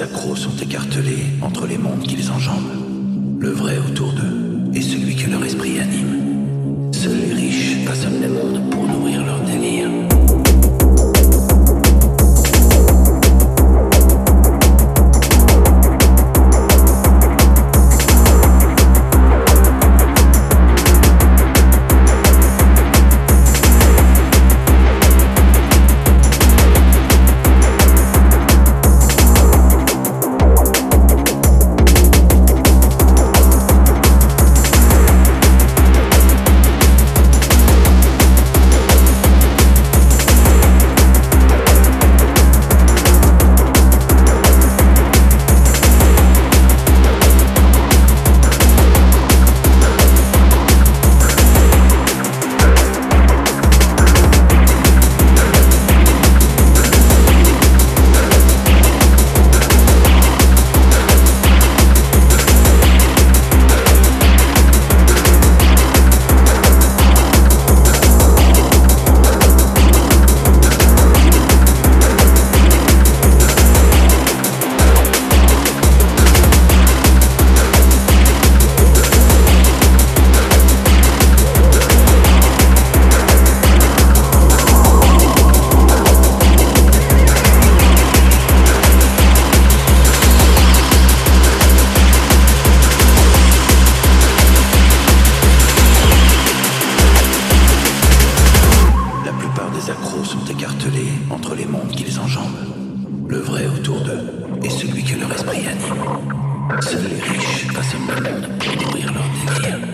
accros sont écartelés entre les mondes qu'ils enjambent. Le vrai autour d'eux est celui que leur esprit anime. Seuls les les accros sont écartelés entre les mondes qu'ils enjambent, le vrai autour d'eux et celui que leur esprit anime. Seuls les riches passent au monde pour nourrir leur désir.